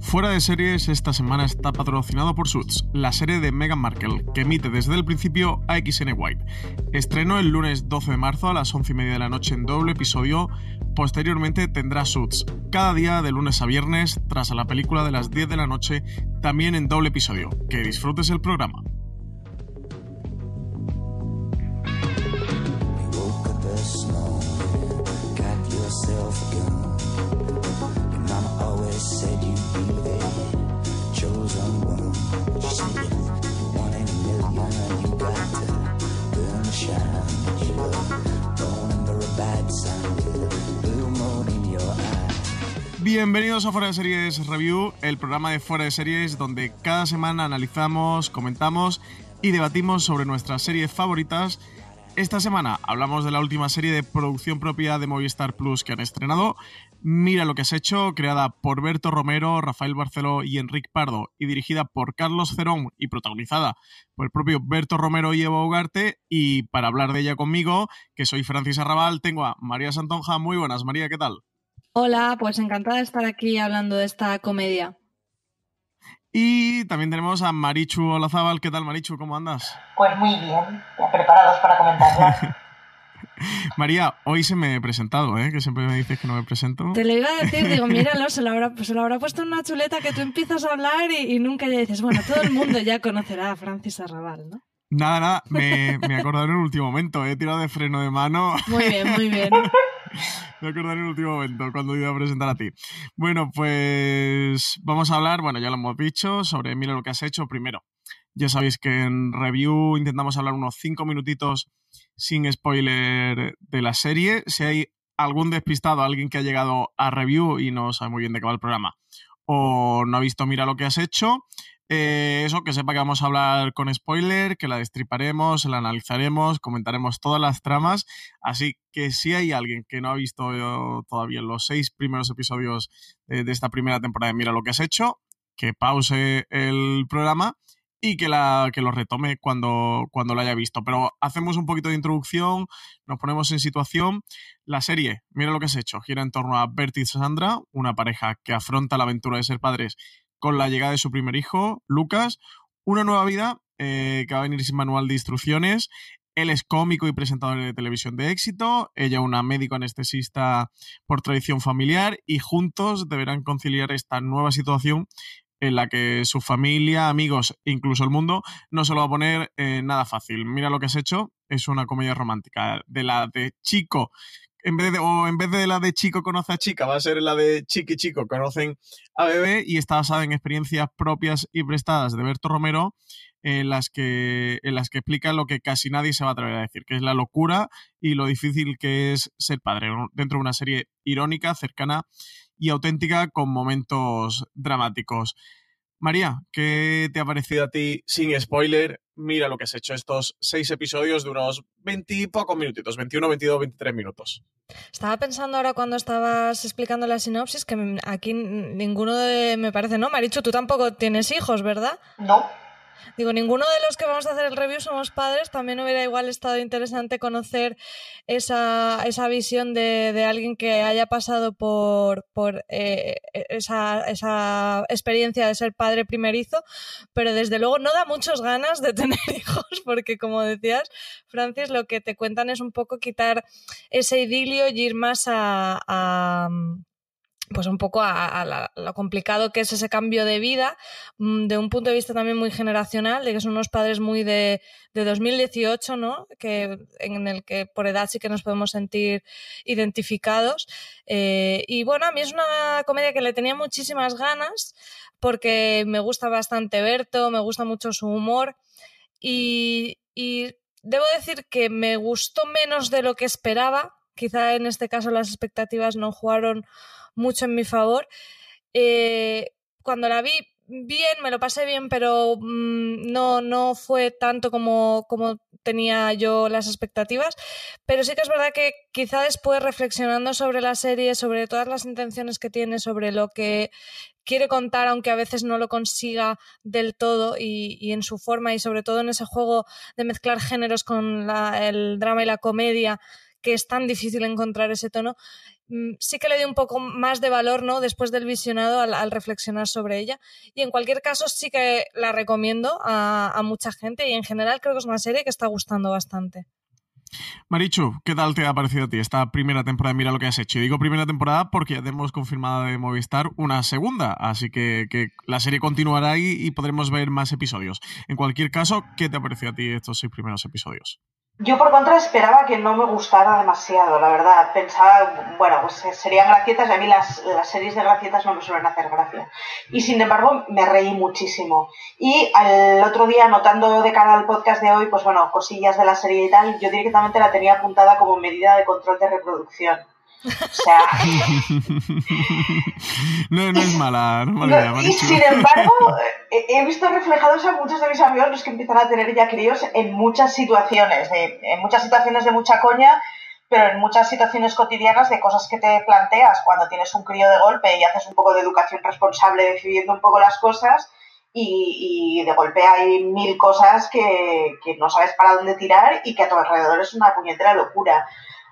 Fuera de series, esta semana está patrocinado por Suits, la serie de Meghan Markle, que emite desde el principio AXN White. Estrenó el lunes 12 de marzo a las 11 y media de la noche en doble episodio. Posteriormente tendrá Suits, cada día de lunes a viernes, tras a la película de las 10 de la noche, también en doble episodio. Que disfrutes el programa. Bienvenidos a Fuera de Series Review, el programa de Fuera de Series donde cada semana analizamos, comentamos y debatimos sobre nuestras series favoritas. Esta semana hablamos de la última serie de producción propia de Movistar Plus que han estrenado. Mira lo que has hecho, creada por Berto Romero, Rafael Barceló y Enrique Pardo y dirigida por Carlos Cerón y protagonizada por el propio Berto Romero y Evo Ugarte. Y para hablar de ella conmigo, que soy Francis Arrabal, tengo a María Santonja. Muy buenas, María, ¿qué tal? Hola, pues encantada de estar aquí hablando de esta comedia. Y también tenemos a Marichu Olazábal. ¿Qué tal, Marichu? ¿Cómo andas? Pues muy bien, ya preparados para comentarla. María, hoy se me he presentado, ¿eh? Que siempre me dices que no me presento. Te lo iba a decir, digo, míralo, se lo habrá, se lo habrá puesto en una chuleta que tú empiezas a hablar y, y nunca ya dices, bueno, todo el mundo ya conocerá a Francis Arrabal, ¿no? Nada, nada, me, me he acordado en el último momento. He tirado de freno de mano. Muy bien, muy bien. Me acordé en el último momento cuando iba a presentar a ti. Bueno, pues vamos a hablar, bueno, ya lo hemos dicho, sobre Mira lo que has hecho primero. Ya sabéis que en review intentamos hablar unos 5 minutitos sin spoiler de la serie. Si hay algún despistado, alguien que ha llegado a review y no sabe muy bien de qué va el programa, o no ha visto Mira lo que has hecho, eh, eso, que sepa que vamos a hablar con spoiler, que la destriparemos, la analizaremos, comentaremos todas las tramas. Así que si hay alguien que no ha visto eh, todavía los seis primeros episodios de, de esta primera temporada de Mira lo que has hecho, que pause el programa y que, la, que lo retome cuando, cuando lo haya visto. Pero hacemos un poquito de introducción, nos ponemos en situación. La serie, mira lo que has hecho, gira en torno a Bert y Sandra, una pareja que afronta la aventura de ser padres con la llegada de su primer hijo, Lucas, una nueva vida eh, que va a venir sin manual de instrucciones. Él es cómico y presentador de televisión de éxito, ella una médico anestesista por tradición familiar y juntos deberán conciliar esta nueva situación en la que su familia, amigos incluso el mundo no se lo va a poner eh, nada fácil. Mira lo que has hecho, es una comedia romántica. De la de chico, en vez de, o en vez de la de chico conoce a chica, va a ser la de chiqui chico conocen a bebé y está basada en experiencias propias y prestadas de Berto Romero en las que en las que explica lo que casi nadie se va a atrever a decir, que es la locura y lo difícil que es ser padre dentro de una serie irónica, cercana y auténtica con momentos dramáticos. María, ¿qué te ha parecido a ti sin spoiler? Mira lo que has hecho estos seis episodios de unos 20 y pocos minutitos, 21, 22, 23 minutos. Estaba pensando ahora cuando estabas explicando la sinopsis que aquí ninguno de... me parece, ¿no? Marichu, tú tampoco tienes hijos, ¿verdad? No, Digo, ninguno de los que vamos a hacer el review somos padres. También hubiera igual estado interesante conocer esa, esa visión de, de alguien que haya pasado por, por eh, esa, esa experiencia de ser padre primerizo, pero desde luego no da muchas ganas de tener hijos, porque como decías, Francis, lo que te cuentan es un poco quitar ese idilio y ir más a, a pues un poco a, la- lo complicado que es ese cambio de vida, mm, de un punto de vista también muy generacional, de que son unos padres muy de, de 2018, ¿no? Que, en el que por edad sí que nos podemos sentir identificados. Eh, y bueno, a mí es una comedia que le tenía muchísimas ganas, porque me gusta bastante Berto, me gusta mucho su humor. Y debo decir que me gustó menos de lo que esperaba. Quizá en este caso las expectativas no jugaron mucho en mi favor. Eh, cuando la vi bien, me lo pasé bien, pero mm, no, no fue tanto como, como tenía yo las expectativas. Pero sí que es verdad que quizá después reflexionando sobre la serie, sobre todas las intenciones que tiene, sobre lo que quiere contar, aunque a veces no lo consiga del todo y, en su forma y sobre todo en ese juego de mezclar géneros con el drama y la comedia, que es tan difícil encontrar ese tono, mm, sí que le di un poco más de valor ¿no? después del visionado al, reflexionar sobre ella. Y en cualquier caso sí que la recomiendo a, mucha gente y en general creo que es una serie que está gustando bastante. Marichu, ¿qué tal te ha parecido a ti esta primera temporada? Mira lo que has hecho. Y digo primera temporada porque ya tenemos confirmada de Movistar una segunda, así que, que la serie continuará ahí y podremos ver más episodios. En cualquier caso, ¿qué te ha parecido a ti estos seis primeros episodios? Yo por contra esperaba que no me gustara demasiado, la verdad. Pensaba, bueno, pues eh, serían gracietas y a mí las, las series de gracietas no me suelen hacer gracia. Y sin embargo me reí muchísimo. Y al otro día, notando de cara al podcast de hoy, pues bueno, cosillas de la serie y tal, yo directamente la tenía apuntada como medida de control de reproducción. O sea, no, no es mala, no es mala idea, y sin embargo, he visto reflejados a muchos de mis amigos los que empiezan a tener ya críos en muchas situaciones, de- en muchas situaciones de mucha coña, pero en muchas situaciones cotidianas de cosas que te planteas cuando tienes un crío de golpe y haces un poco de educación responsable decidiendo un poco las cosas y, de golpe hay mil cosas que, que no sabes para dónde tirar y que a tu alrededor es una puñetera locura.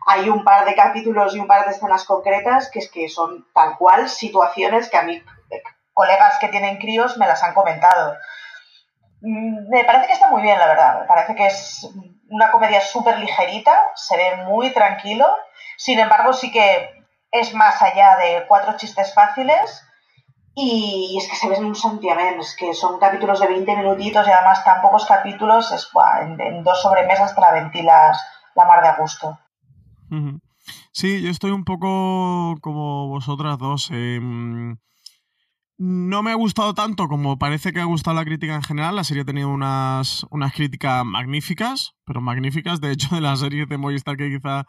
Hay un par de capítulos y un par de escenas concretas que es que son tal cual situaciones que a mí colegas que tienen críos me las han comentado. Mm, Me parece que está muy bien, la verdad. Me parece que es una comedia súper ligerita, se ve muy tranquilo. Sin embargo, sí que es más allá de cuatro chistes fáciles. Y es que se ve en un santiamén, es que son capítulos de 20 minutitos y además tan pocos capítulos, es, buah, en, dos sobremesas te la la mar de a gusto. Sí, yo estoy un poco como vosotras dos. eh, no me ha gustado tanto como parece que ha gustado la crítica en general. La serie ha tenido unas, unas críticas magníficas, pero magníficas. De hecho, de las series de Movistar que quizá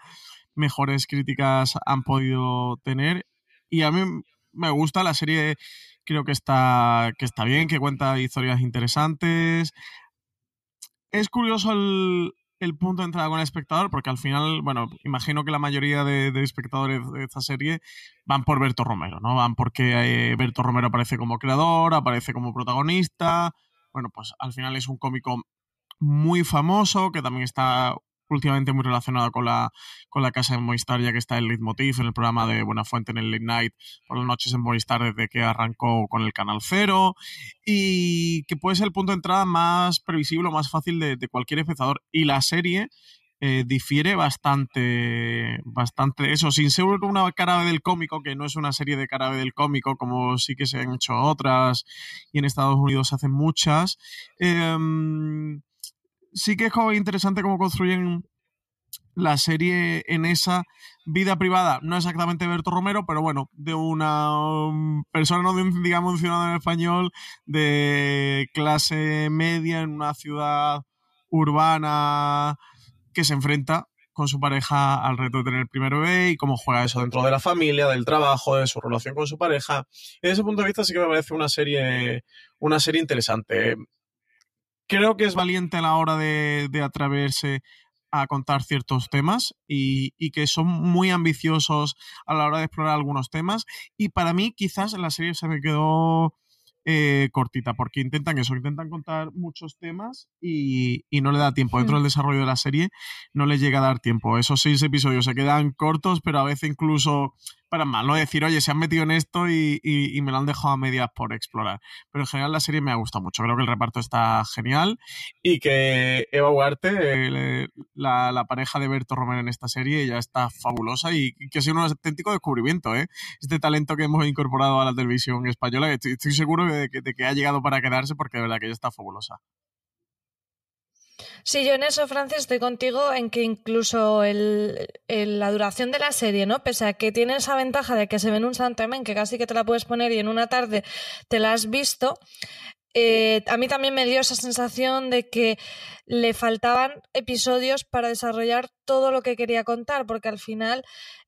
mejores críticas han podido tener. Y a mí me gusta la serie, creo que está, que está bien, que cuenta historias interesantes. Es curioso el, el punto de entrada con el espectador, porque al final, bueno, imagino que la mayoría de, espectadores de esta serie van por Berto Romero, ¿no? Van porque eh, Berto Romero aparece como creador, aparece como protagonista. Bueno, pues al final es un cómico muy famoso, que también está últimamente muy relacionado con la, con la casa de Movistar, ya que está el Leitmotiv en el programa de Buenafuente en el Late Night por las noches en Movistar desde que arrancó con el Canal Cero y que puede ser el punto de entrada más previsible o más fácil de, cualquier espectador. Y la serie eh, difiere bastante, bastante eso, sin ser una cara del cómico, que no es una serie de cara del cómico, como sí que se han hecho otras y en Estados Unidos se hacen muchas. Em, sí que es como interesante cómo construyen la serie en esa vida privada, no exactamente Berto Romero, pero bueno, de una um, persona, no de digamos, un ciudadano español de clase media en una ciudad urbana que se enfrenta con su pareja al reto de tener el primer bebé y cómo juega eso dentro de la familia, del trabajo, de su relación con su pareja. Desde ese punto de vista sí que me parece una serie, una serie interesante. Creo que es valiente a la hora de, de atreverse a contar ciertos temas y, y, que son muy ambiciosos a la hora de explorar algunos temas. Y para mí quizás la serie se me quedó eh, cortita, porque intentan eso, intentan contar muchos temas y, y, no le da tiempo. Dentro del desarrollo de la serie no le llega a dar tiempo. Esos seis episodios se quedan cortos, pero a veces incluso para mal, ¿no? Decir, oye, se han metido en esto y, y, me lo han dejado a medias por explorar. Pero en general la serie me ha gustado mucho. Creo que el reparto está genial y que Eva Huarte, la, la, pareja de Berto Romero en esta serie, ya está fabulosa y que ha sido un auténtico descubrimiento, ¿eh? Este talento que hemos incorporado a la televisión española, estoy, estoy seguro de que, de que ha llegado para quedarse porque de verdad que ella está fabulosa. Sí, yo en eso, Francis, estoy contigo en que incluso el, la duración de la serie, ¿no? Pese a que tiene esa ventaja de que se ve en un santamen, que casi que te la puedes poner y en una tarde te la has visto, eh, a mí también me dio esa sensación de que le faltaban episodios para desarrollar todo lo que quería contar, porque al final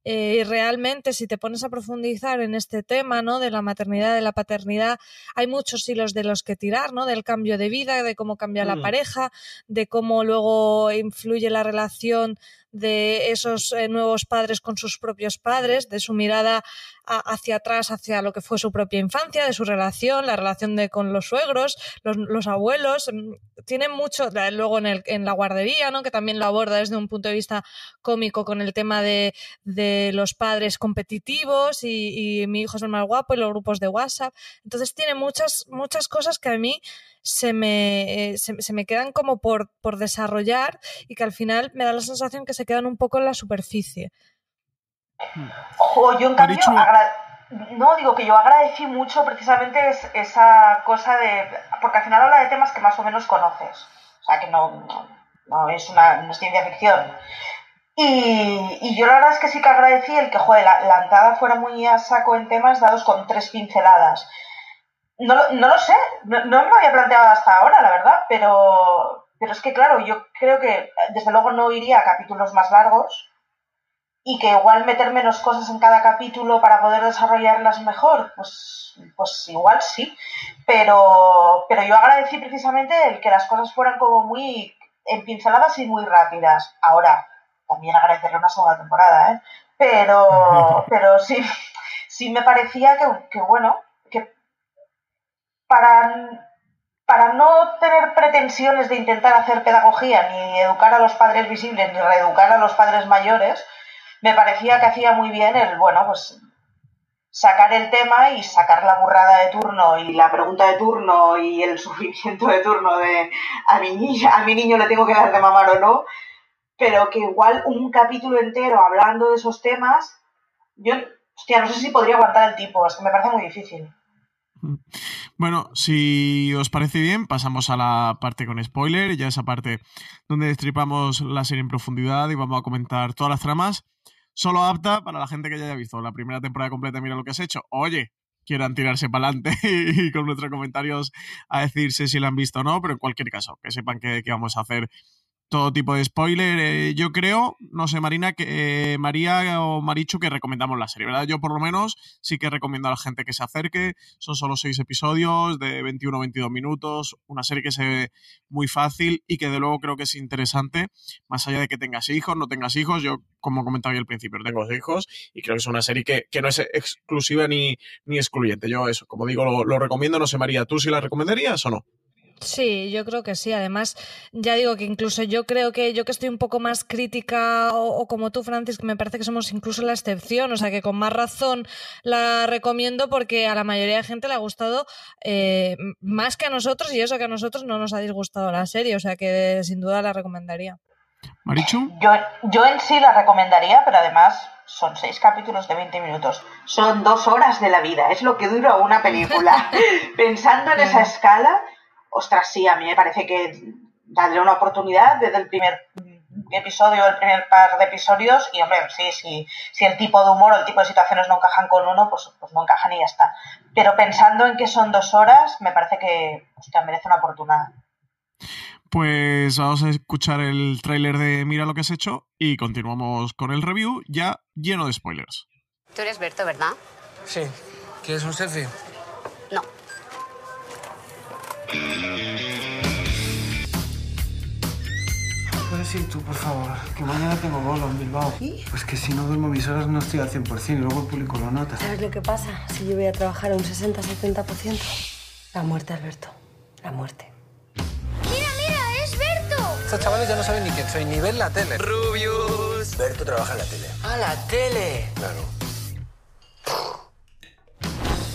eh, realmente si te pones a profundizar en este tema, ¿no? De la maternidad, de la paternidad, hay muchos hilos de los que tirar, ¿no? Del cambio de vida, de cómo cambia mm. la pareja, de cómo luego influye la relación de esos eh, nuevos padres con sus propios padres, de su mirada hacia atrás, hacia lo que fue su propia infancia, de su relación, la relación de, con los suegros, los, los abuelos. Mm, tiene mucho, luego en, el, en la guardería, ¿no? que también lo aborda desde un punto de vista cómico con el tema de, de los padres competitivos y, y, mi hijo es el más guapo y los grupos de WhatsApp. Entonces tiene muchas, muchas cosas que a mí se me, eh, se, se, me quedan como por, por desarrollar y que al final me da la sensación que se quedan un poco en la superficie. Ojo, yo en cambio, no, digo que yo agradecí mucho precisamente es, esa cosa de, porque al final habla de temas que más o menos conoces, o sea que no, no, es una no es ciencia ficción. Y, y, yo la verdad es que sí que agradecí el que, joder, la, la entrada fuera muy a saco en temas dados con tres pinceladas. No, no lo sé, no, no, me lo había planteado hasta ahora, la verdad, pero, pero es que claro, yo creo que desde luego no iría a capítulos más largos y que igual meter menos cosas en cada capítulo para poder desarrollarlas mejor, pues, pues igual sí, pero, pero yo agradecí precisamente el que las cosas fueran como muy en pinceladas y muy rápidas. Ahora, también agradecerle una segunda temporada, ¿eh? Pero, pero sí, sí me parecía que, que bueno, para, para no tener pretensiones de intentar hacer pedagogía, ni educar a los padres visibles, ni reeducar a los padres mayores, me parecía que hacía muy bien el, bueno, pues sacar el tema y sacar la burrada de turno y la pregunta de turno y el sufrimiento de turno de a mi niña, a mi niño le tengo que dar de mamar o no, pero que igual un capítulo entero hablando de esos temas, yo, hostia, no sé si podría aguantar el tipo, es que me parece muy difícil. Bueno, si os parece bien, pasamos a la parte con spoiler, ya esa parte donde destripamos la serie en profundidad y vamos a comentar todas las tramas. Solo apta para la gente que ya haya visto la primera temporada completa, mira lo que has hecho. Oye, quieran tirarse para adelante y con nuestros comentarios a decirse si la han visto o no, pero en cualquier caso, que sepan que vamos a hacer todo tipo de spoiler. Eh, yo creo, no sé, Marina, que eh, María o Marichu, que recomendamos la serie, ¿verdad? Yo por lo menos sí que recomiendo a la gente que se acerque. Son solo seis episodios de 21 22 minutos. Una serie que se ve muy fácil y que de luego creo que es interesante, más allá de que tengas hijos, no tengas hijos. Yo, como comentaba al principio, tengo hijos y creo que es una serie que, que no es exclusiva ni, ni excluyente. Yo eso, como digo, lo, lo recomiendo. No sé, María, ¿tú sí la recomendarías o no? Sí, yo creo que sí. Además, ya digo que incluso yo creo que yo que estoy un poco más crítica o, o, como tú, Francis, que me parece que somos incluso la excepción, o sea que con más razón la recomiendo porque a la mayoría de gente le ha gustado eh, más que a nosotros y eso que a nosotros no nos ha disgustado la serie, o sea que sin duda la recomendaría. Marichu. Yo, yo en sí la recomendaría, pero además son seis capítulos de 20 minutos. Son dos horas de la vida, es lo que dura una película. Pensando en esa escala ostras, sí, a mí me parece que darle una oportunidad desde el primer episodio, el primer par de episodios, y hombre, sí, sí, si el tipo de humor o el tipo de situaciones no encajan con uno, pues, pues no encajan y ya está. Pero pensando en que son dos horas, me parece que hostia, merece una oportunidad. Pues vamos a escuchar el tráiler de Mira lo que has hecho y continuamos con el review ya lleno de spoilers. Tú eres Berto, ¿verdad? Sí. ¿Quieres un selfie? Puedes ir tú, por favor, que mañana tengo bolo en Bilbao. ¿Sí? Pues que si no duermo mis horas no estoy al 100% y luego el público lo nota. ¿Sabes lo que pasa? Si yo voy a trabajar a un 60-70%. La muerte, Alberto. La muerte. ¡Mira, mira! ¡Es Berto! Estos chavales ya no saben ni quién soy, ni ven la tele. Rubius. Berto trabaja en la tele. ¡Ah, la tele! Claro.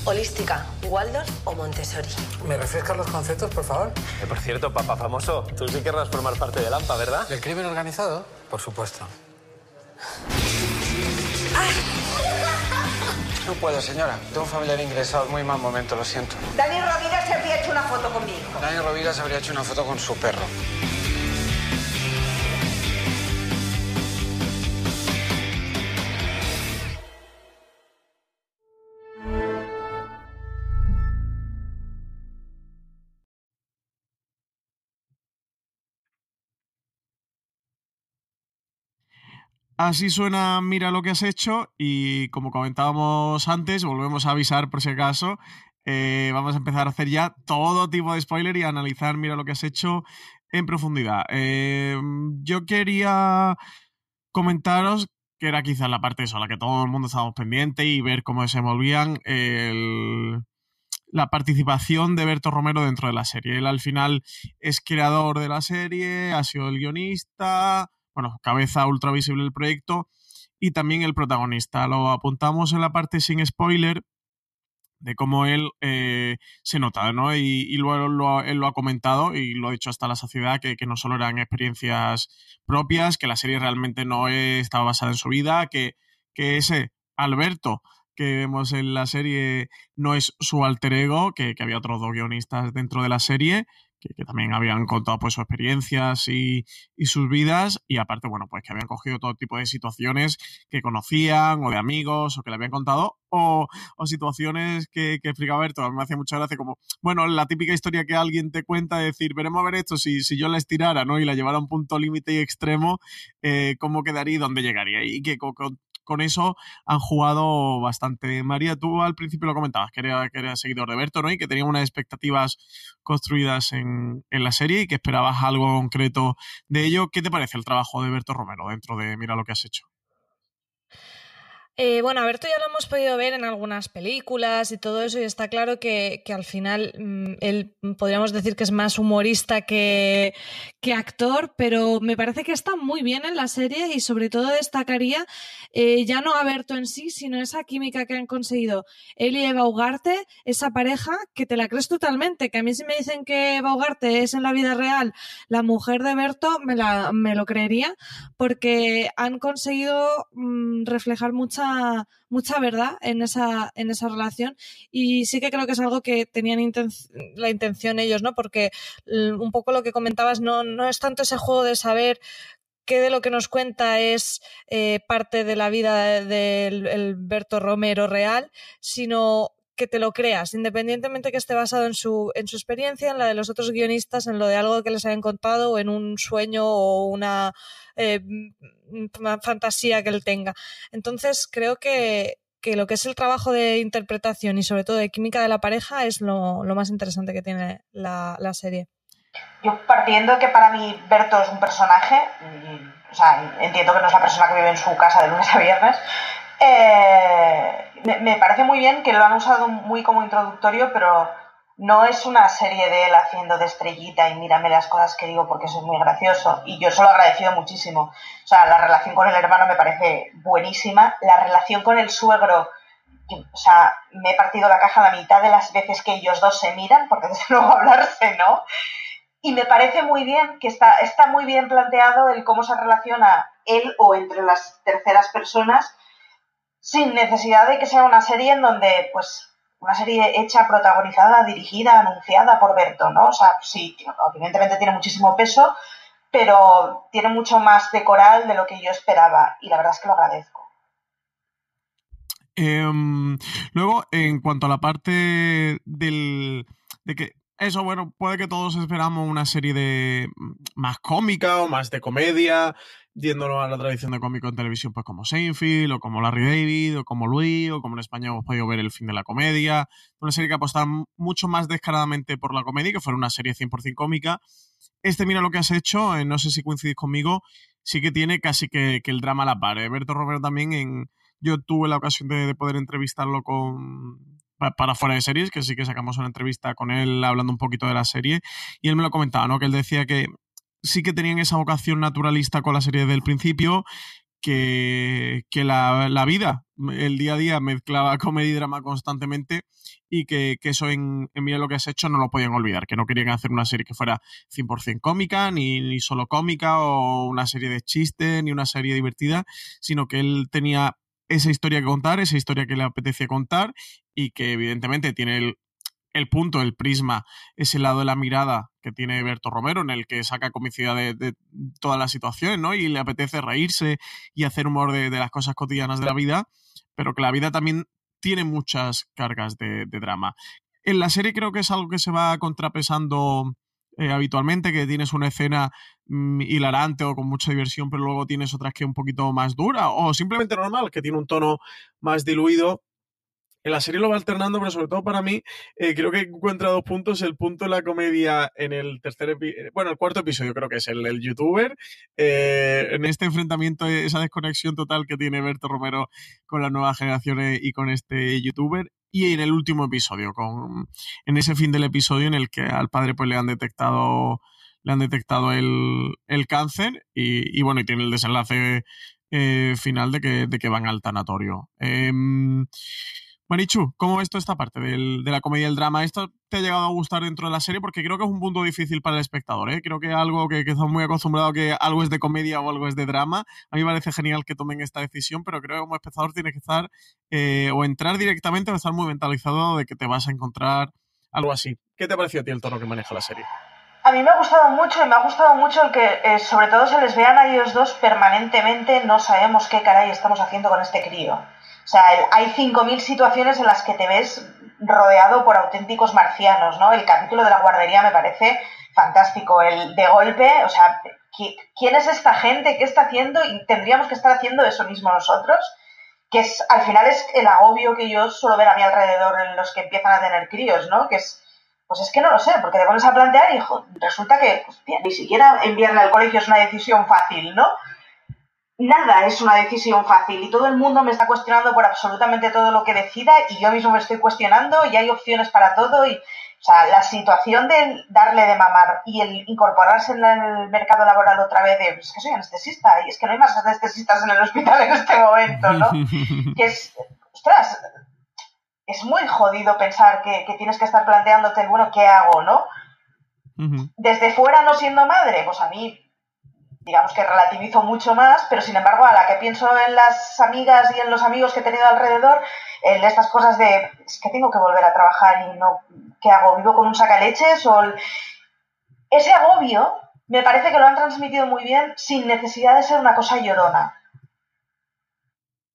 Holística, Waldorf o Montessori. ¿Me refrescas los conceptos, por favor? Eh, por cierto, papá famoso, tú sí querrás formar parte de AMPA, ¿verdad? ¿Del crimen organizado? Por supuesto. No puedo, señora. Tengo un familiar ingresado. Muy mal momento, lo siento. Dani Rovira se habría hecho una foto conmigo. Dani Rovira se habría hecho una foto con su perro. Así suena Mira lo que has hecho y como comentábamos antes, volvemos a avisar por si acaso, eh, vamos a empezar a hacer ya todo tipo de spoiler y a analizar Mira lo que has hecho en profundidad. Eh, yo quería comentaros que era quizás la parte eso, la que todo el mundo estábamos pendiente y ver cómo se envolvían la participación de Berto Romero dentro de la serie. Él al final es creador de la serie, ha sido el guionista, bueno, cabeza ultra visible del proyecto y también el protagonista. Lo apuntamos en la parte sin spoiler de cómo él eh, se nota, ¿no? Y, luego lo, él lo ha comentado y lo ha dicho hasta la saciedad, que, que, no solo eran experiencias propias, que la serie realmente no estaba basada en su vida, que, que ese Alberto que vemos en la serie no es su alter ego, que, que había otros dos guionistas dentro de la serie, que, también habían contado pues sus experiencias y, y, sus vidas y aparte, bueno, pues que habían cogido todo tipo de situaciones que conocían o de amigos o que le habían contado o, o situaciones que, que explicaba Berto. Me hacía mucha gracia como, bueno, la típica historia que alguien te cuenta de decir, veremos a ver esto, si, si yo la estirara, ¿no? Y la llevara a un punto límite y extremo, eh, ¿cómo quedaría y dónde llegaría? Y que con eso han jugado bastante. María, tú al principio lo comentabas, que eras, que era seguidor de Berto, ¿no? Y que tenía unas expectativas construidas en, en, la serie y que esperabas algo concreto de ello. ¿Qué te parece el trabajo de Berto Romero dentro de Mira lo que has hecho? Eh, bueno, a Berto ya lo hemos podido ver en algunas películas y todo eso, y está claro que, que al final mmm, él podríamos decir que es más humorista que, que, actor, pero me parece que está muy bien en la serie y sobre todo destacaría eh, ya no a Berto en sí, sino esa química que han conseguido él y Eva Ugarte, esa pareja que te la crees totalmente, que a mí si me dicen que Eva Ugarte es en la vida real la mujer de Berto, me, la, me lo creería, porque han conseguido mmm, reflejar mucha mucha, verdad en esa, en esa relación y sí que creo que es algo que tenían la intención ellos, ¿no? Porque un poco lo que comentabas no, no es tanto ese juego de saber qué de lo que nos cuenta es eh, parte de la vida del Berto Romero real, sino que te lo creas, independientemente que esté basado en su, en su experiencia, en la de los otros guionistas, en lo de algo que les hayan contado o en un sueño o una, eh, una fantasía que él tenga. Entonces, creo que, que, lo que es el trabajo de interpretación y sobre todo de química de la pareja es lo, lo más interesante que tiene la, la, serie. Yo partiendo que para mí Berto es un personaje, y, o sea, entiendo que no es la persona que vive en su casa de lunes a viernes, eh, me, parece muy bien que lo han usado muy como introductorio, pero no es una serie de él haciendo de estrellita y mírame las cosas que digo porque eso es muy gracioso. Y yo se lo he agradecido muchísimo. O sea, la relación con el hermano me parece buenísima. La relación con el suegro, o sea, me he partido la caja la mitad de las veces que ellos dos se miran, porque desde luego hablarse, ¿no? Y me parece muy bien que está, está muy bien planteado el cómo se relaciona él o entre las terceras personas sin necesidad de que sea una serie en donde, pues, una serie hecha, protagonizada, dirigida, anunciada por Berto, ¿no? O sea, sí, evidentemente tiene muchísimo peso, pero tiene mucho más de coral de lo que yo esperaba y la verdad es que lo agradezco. Eh, luego, en cuanto a la parte del, de que eso, bueno, puede que todos esperamos una serie de más cómica o más de comedia, yéndonos a la tradición de cómico en televisión, pues como Seinfeld, o como Larry David, o como Louis, o como en España hemos podido ver El fin de la comedia. Una serie que apostaba mucho más descaradamente por la comedia, que fuera una serie 100% cómica. Este, mira lo que has hecho, eh, no sé si coincidís conmigo, sí que tiene casi que, que el drama a la par. Eh. Romero también en... Yo tuve la ocasión de, de poder entrevistarlo con, para fuera de series, que sí que sacamos una entrevista con él hablando un poquito de la serie, y él me lo comentaba, ¿no? Que él decía que sí que tenían esa vocación naturalista con la serie desde el principio, que, que la, la, vida, el día a día mezclaba comedia y drama constantemente y que, que eso en, en, Mira lo que has hecho no lo podían olvidar, que no querían hacer una serie que fuera 100% cómica, ni, ni solo cómica o una serie de chistes, ni una serie divertida, sino que él tenía esa historia que contar, esa historia que le apetece contar y que evidentemente tiene el, el punto, el prisma, ese lado de la mirada que tiene Berto Romero, en el que saca comicidad de, de todas las situaciones, ¿no? Y le apetece reírse y hacer humor de, de, las cosas cotidianas de la vida, pero que la vida también tiene muchas cargas de, de drama. En la serie creo que es algo que se va contrapesando eh, habitualmente, que tienes una escena mmm, hilarante o con mucha diversión, pero luego tienes otras que un poquito más dura, o simplemente normal, que tiene un tono más diluido en la serie lo va alternando, pero sobre todo para mí, eh, creo que encuentra dos puntos. El punto de la comedia en el tercer bueno, el cuarto episodio creo que es el del youtuber. Eh, en este enfrentamiento, esa desconexión total que tiene Berto Romero con las nuevas generaciones y con este youtuber. Y en el último episodio, con, en ese fin del episodio en el que al padre pues le han detectado, le han detectado el, el cáncer y, bueno, y tiene el desenlace eh, final de que, de que van al tanatorio. Marichu, ¿cómo ves toda esta parte del, de la comedia y el drama? ¿Esto te ha llegado a gustar dentro de la serie? Porque creo que es un punto difícil para el espectador. ¿eh? Creo que algo que, que estamos muy acostumbrados que algo es de comedia o algo es de drama. A mí me parece genial que tomen esta decisión, pero creo que como espectador tienes que estar eh, o entrar directamente o estar muy mentalizado de que te vas a encontrar algo así. ¿Qué te pareció a ti el tono que maneja la serie? A mí me ha gustado mucho y me ha gustado mucho el que eh, sobre todo se les vean a ellos dos permanentemente, no sabemos qué caray estamos haciendo con este crío. O sea, hay 5.000 situaciones en las que te ves rodeado por auténticos marcianos, ¿no? El capítulo de la guardería me parece fantástico. El de golpe, o sea, ¿quién es esta gente? ¿Qué está haciendo? Y tendríamos que estar haciendo eso mismo nosotros, que es, al final es el agobio que yo suelo ver a mi alrededor en los que empiezan a tener críos, ¿no? Que es, pues es que no lo sé, porque te pones a plantear y resulta que ni siquiera enviarle al colegio es una decisión fácil, ¿no? Nada es una decisión fácil y todo el mundo me está cuestionando por absolutamente todo lo que decida y yo mismo me estoy cuestionando y hay opciones para todo y o sea, la situación de darle de mamar y el incorporarse en el mercado laboral otra vez de, es que soy anestesista y es que no hay más anestesistas en el hospital en este momento, ¿no? que es, ostras, es muy jodido pensar que, que tienes que estar planteándote, bueno, ¿qué hago, no? Desde fuera no siendo madre, pues a mí digamos que relativizo mucho más, pero sin embargo a la que pienso en las amigas y en los amigos que he tenido alrededor, en estas cosas de es que tengo que volver a trabajar y no, ¿qué hago? ¿Vivo con un sacaleches? O el... Ese agobio me parece que lo han transmitido muy bien sin necesidad de ser una cosa llorona.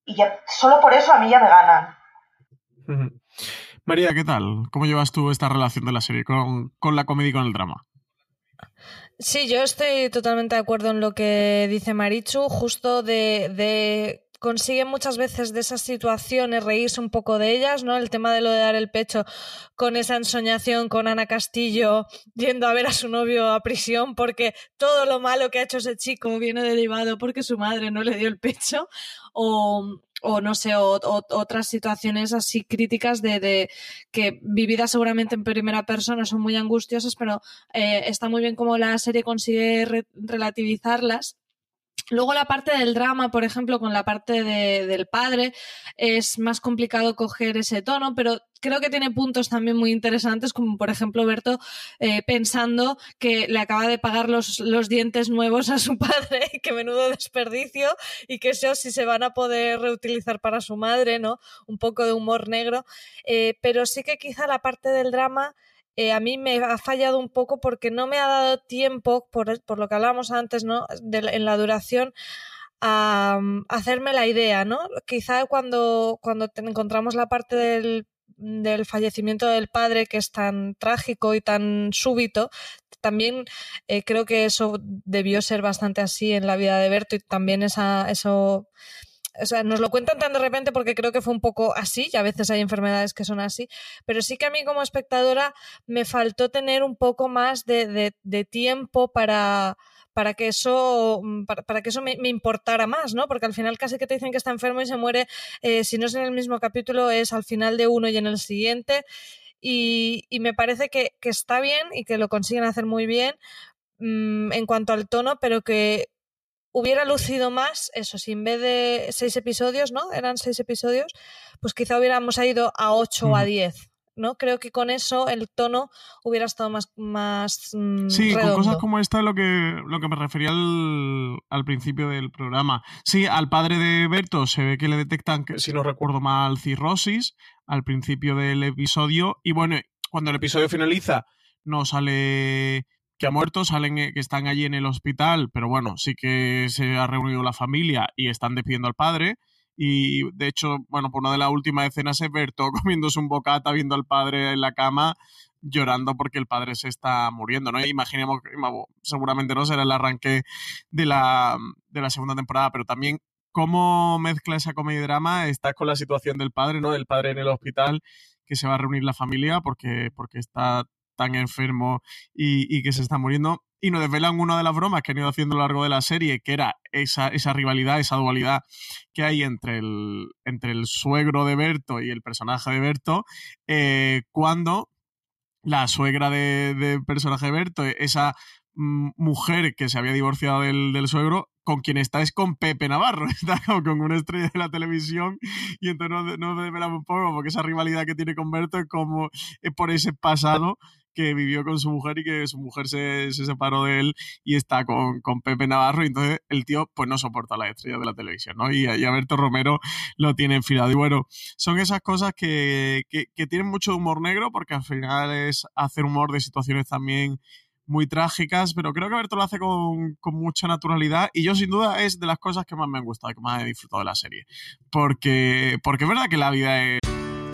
Y ya, solo por eso a mí ya me ganan. María, ¿qué tal? ¿Cómo llevas tú esta relación de la serie con, con la comedia y con el drama? Sí, yo estoy totalmente de acuerdo en lo que dice Marichu, justo de, de consigue muchas veces de esas situaciones reírse un poco de ellas, ¿no? El tema de lo de dar el pecho con esa ensoñación con Ana Castillo yendo a ver a su novio a prisión porque todo lo malo que ha hecho ese chico viene derivado porque su madre no le dio el pecho o, o no sé, o, otras situaciones así críticas de, de, que vividas seguramente en primera persona son muy angustiosas, pero eh, está muy bien como la serie consigue re relativizarlas. Luego la parte del drama, por ejemplo, con la parte de, del padre, es más complicado coger ese tono, pero creo que tiene puntos también muy interesantes, como por ejemplo Berto eh, pensando que le acaba de pagar los, los, dientes nuevos a su padre, que menudo desperdicio, y que eso sí se van a poder reutilizar para su madre, ¿no? Un poco de humor negro, eh, pero sí que quizá la parte del drama eh, a mí me ha fallado un poco porque no me ha dado tiempo, por, por lo que hablábamos antes, ¿no? En la duración, a, a, hacerme la idea, ¿no? Quizá cuando, cuando encontramos la parte del, del fallecimiento del padre, que es tan trágico y tan súbito, también eh, creo que eso debió ser bastante así en la vida de Berto y también esa, eso o sea, nos lo cuentan tan de repente porque creo que fue un poco así, y a veces hay enfermedades que son así, pero sí que a mí como espectadora me faltó tener un poco más de, de, tiempo para, para que eso, para, para que eso me, importara más, ¿no? Porque al final casi que te dicen que está enfermo y se muere, eh, si no es en el mismo capítulo, es al final de uno y en el siguiente. Y, me parece que, está bien y que lo consiguen hacer muy bien mmm, en cuanto al tono, pero que hubiera lucido más eso, si en vez de seis episodios, ¿no? Eran seis episodios, pues quizá hubiéramos ido a ocho o a diez. ¿no? Creo que con eso el tono hubiera estado más, más mm, Sí, redondo. con cosas como esta es lo que, lo que me refería al, al principio del programa. Sí, al padre de Berto se ve que le detectan, que, si no recuerdo mal, cirrosis al principio del episodio. Y bueno, cuando el episodio finaliza, no sale que ha muerto, salen eh, que están allí en el hospital, pero bueno, sí que se ha reunido la familia y están despidiendo al padre. Y de hecho, bueno, por una de las últimas escenas es Berto comiéndose un bocata, viendo al padre en la cama, llorando porque el padre se está muriendo, ¿no? Imaginemos seguramente no será el arranque de la, de la segunda temporada, pero también cómo mezcla esa comedia y drama está con la situación del padre, ¿no? El padre en el hospital, que se va a reunir la familia porque, porque está tan enfermo y, que se está muriendo. Y nos desvelan una de las bromas que han ido haciendo a lo largo de la serie, que era esa, esa rivalidad, esa dualidad que hay entre el, entre el suegro de Berto y el personaje de Berto, eh, cuando la suegra del de personaje de Berto, esa mujer que se había divorciado del, del, suegro, con quien está es con Pepe Navarro, está con una estrella de la televisión y entonces no, no desvelamos un poco porque esa rivalidad que tiene con Berto es como es por ese pasado que vivió con su mujer y que su mujer se, se separó de él y está con, con, Pepe Navarro y entonces el tío pues no soporta a las estrellas de la televisión, ¿no? Y, y Alberto Romero lo tiene enfilado. Y bueno, son esas cosas que, que, que tienen mucho humor negro porque al final es hacer humor de situaciones también muy trágicas, pero creo que Alberto lo hace con, con, mucha naturalidad y yo sin duda es de las cosas que más me han gustado, que más he disfrutado de la serie. Porque, porque es verdad que la vida es...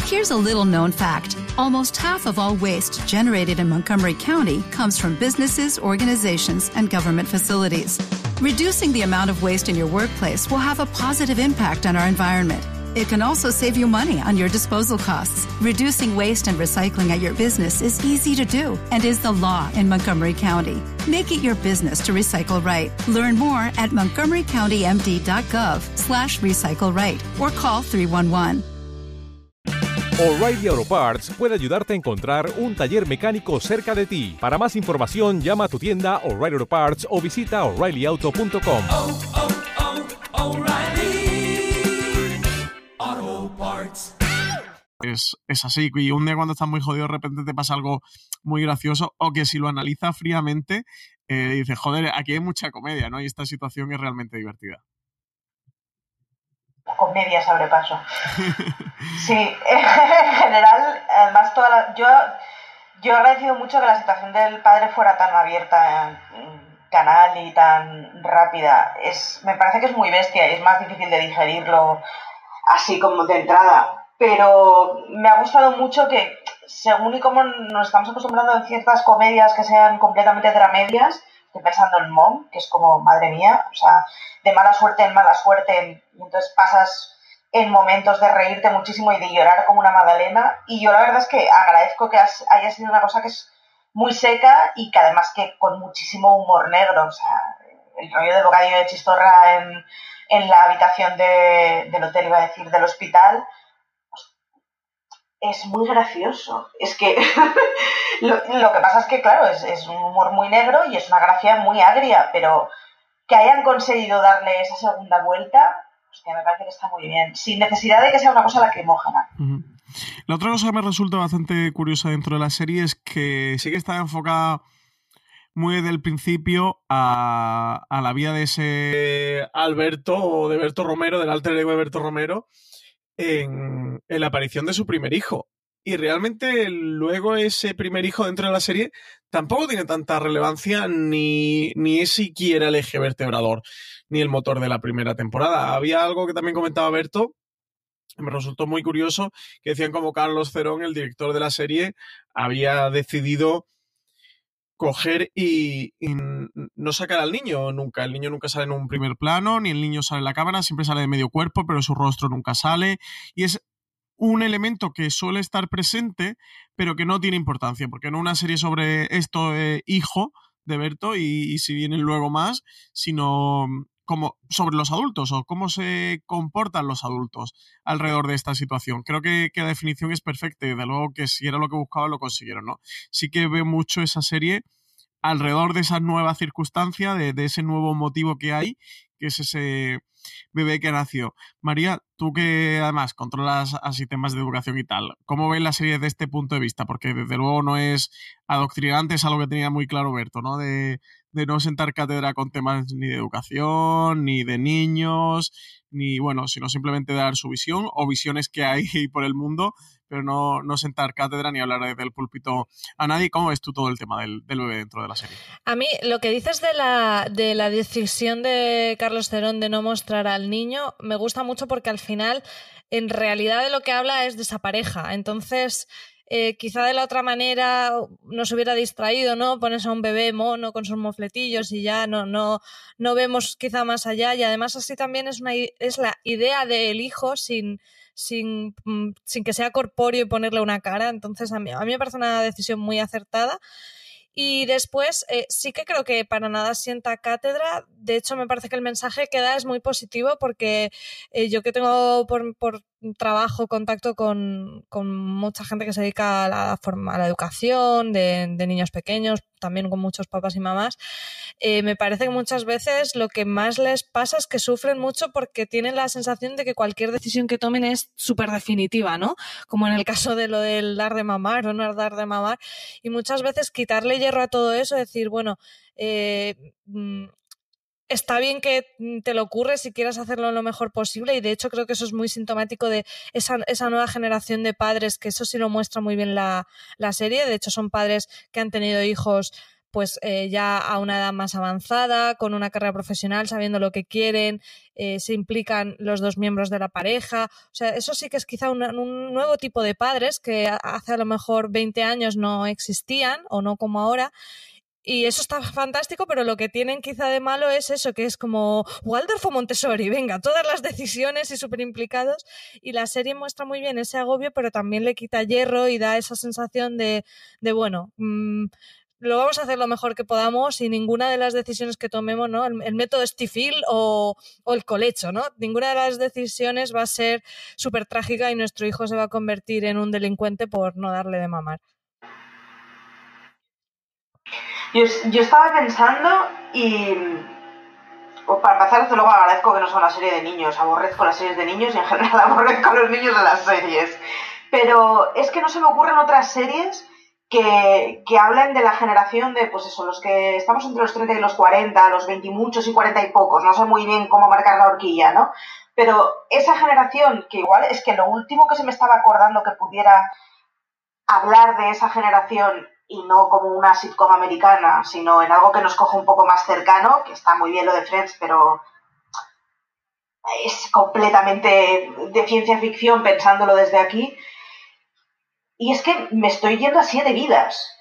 Here's a little known fact. Almost half of all waste generated in Montgomery County comes from businesses, organizations, and government facilities. Reducing the amount of waste in your workplace will have a positive impact on our environment. It can also save you money on your disposal costs. Reducing waste and recycling at your business is easy to do and is the law in Montgomery County. Make it your business to recycle right. Learn more at montgomerycountymd.gov slash recycle right or call 311. O'Reilly Auto Parts puede ayudarte a encontrar un taller mecánico cerca de ti. Para más información, llama a tu tienda O'Reilly Auto Parts o visita oreillyauto.com. Oh, oh, oh, Es, es, así, y un día cuando estás muy jodido de repente te pasa algo muy gracioso o que si lo analizas fríamente eh, dices, joder, aquí hay mucha comedia, ¿no? Y esta situación es realmente divertida comedia sobrepaso. Sí, en general, además, toda la, yo, yo he agradecido mucho que la situación del padre fuera tan abierta en canal y tan rápida. Es, me parece que es muy bestia y es más difícil de digerirlo así como de entrada. Pero me ha gustado mucho que, según y como nos estamos acostumbrando en ciertas comedias que sean completamente dramedias, estoy pensando en Mom, que es como, madre mía, o sea, de mala suerte en mala suerte, entonces pasas en momentos de reírte muchísimo y de llorar como una magdalena, y yo la verdad es que agradezco que has, haya sido una cosa que es muy seca y que además que con muchísimo humor negro, o sea, el rollo de bocadillo de chistorra en, en la habitación de, del hotel, iba a decir, del hospital, es muy gracioso. Es que lo, lo, que pasa es que, claro, es, es, un humor muy negro y es una gracia muy agria, pero que hayan conseguido darle esa segunda vuelta, hostia, me parece que está muy bien, sin necesidad de que sea una cosa lacrimógena. Uh -huh. La otra cosa que me resulta bastante curiosa dentro de la serie es que sí que está enfocada muy desde el principio a, a la vida de ese Alberto o de Berto Romero, del alter ego de Berto Romero, en, en, la aparición de su primer hijo. Y realmente luego ese primer hijo dentro de la serie tampoco tiene tanta relevancia ni, ni es siquiera el eje vertebrador ni el motor de la primera temporada. Había algo que también comentaba Berto, me resultó muy curioso, que decían como Carlos Cerón, el director de la serie, había decidido coger y, no sacar al niño nunca. El niño nunca sale en un primer plano, ni el niño sale en la cámara, siempre sale de medio cuerpo, pero su rostro nunca sale. Y es un elemento que suele estar presente, pero que no tiene importancia, porque no una serie sobre esto eh, hijo de Berto y, y si vienen luego más, sino como sobre los adultos o cómo se comportan los adultos alrededor de esta situación. Creo que, la definición es perfecta y de luego que si era lo que buscaba lo consiguieron, ¿no? Sí que veo mucho esa serie alrededor de esa nueva circunstancia, de, de, ese nuevo motivo que hay, que es ese bebé que nació. María, tú que además controlas así temas de educación y tal, ¿cómo ves la serie desde este punto de vista? Porque desde luego no es adoctrinante, es algo que tenía muy claro Berto, ¿no? De, de no sentar cátedra con temas ni de educación, ni de niños, ni bueno, sino simplemente dar su visión o visiones que hay por el mundo, pero no, no sentar cátedra ni hablar desde el púlpito a nadie. ¿Cómo ves tú todo el tema del, del bebé dentro de la serie? A mí lo que dices de la, de la decisión de Carlos Cerón de no mostrar al niño me gusta mucho porque al final en realidad de lo que habla es de esa pareja. Entonces eh, quizá de la otra manera nos hubiera distraído, ¿no? Pones a un bebé mono con sus mofletillos y ya no, no, no vemos quizá más allá. Y además así también es, una, es la idea del hijo sin, sin, mm, sin que sea corpóreo y ponerle una cara. Entonces a mí, a mí me parece una decisión muy acertada. Y después eh, sí que creo que para nada sienta cátedra. De hecho, me parece que el mensaje que da es muy positivo porque eh, yo que tengo por, por trabajo, contacto con, con, mucha gente que se dedica a la, forma, la educación de, de, niños pequeños, también con muchos papás y mamás, eh, me parece que muchas veces lo que más les pasa es que sufren mucho porque tienen la sensación de que cualquier decisión que tomen es súper definitiva, ¿no? Como en el caso de lo del dar de mamar o no dar de mamar. Y muchas veces quitarle hierro a todo eso, decir, bueno, eh, mm, está bien que mm, te lo ocurre si quieres hacerlo lo mejor posible y de hecho creo que eso es muy sintomático de esa, esa nueva generación de padres, que eso sí lo muestra muy bien la, la serie. De hecho son padres que han tenido hijos pues eh, ya a una edad más avanzada, con una carrera profesional, sabiendo lo que quieren, eh, se implican los dos miembros de la pareja. O sea, eso sí que es quizá un, un, nuevo tipo de padres que hace a lo mejor 20 años no existían o no como ahora y eso está fantástico, pero lo que tienen quizá de malo es eso, que es como Waldorf o Montessori, venga, todas las decisiones y súper implicados. Y la serie muestra muy bien ese agobio, pero también le quita hierro y da esa sensación de, de bueno, mmm, lo vamos a hacer lo mejor que podamos y ninguna de las decisiones que tomemos, ¿no? El, el método Stifil o, o, el colecho, ¿no? Ninguna de las decisiones va a ser súper trágica y nuestro hijo se va a convertir en un delincuente por no darle de mamar. Yo, estaba pensando y para empezar, desde luego agradezco que no sea una serie de niños, aborrezco las series de niños y en general aborrezco a los niños de las series. Pero es que no se me ocurren otras series que, que hablen de la generación de, pues eso, los que estamos entre los 30 y los 40, los 20 y muchos y 40 y pocos, no sé muy bien cómo marcar la horquilla, ¿no? Pero esa generación, que igual es que lo último que se me estaba acordando que pudiera hablar de esa generación y no como una sitcom americana, sino en algo que nos coja un poco más cercano, que está muy bien lo de Friends, pero es completamente de ciencia ficción pensándolo desde aquí. Y es que me estoy yendo a siete vidas.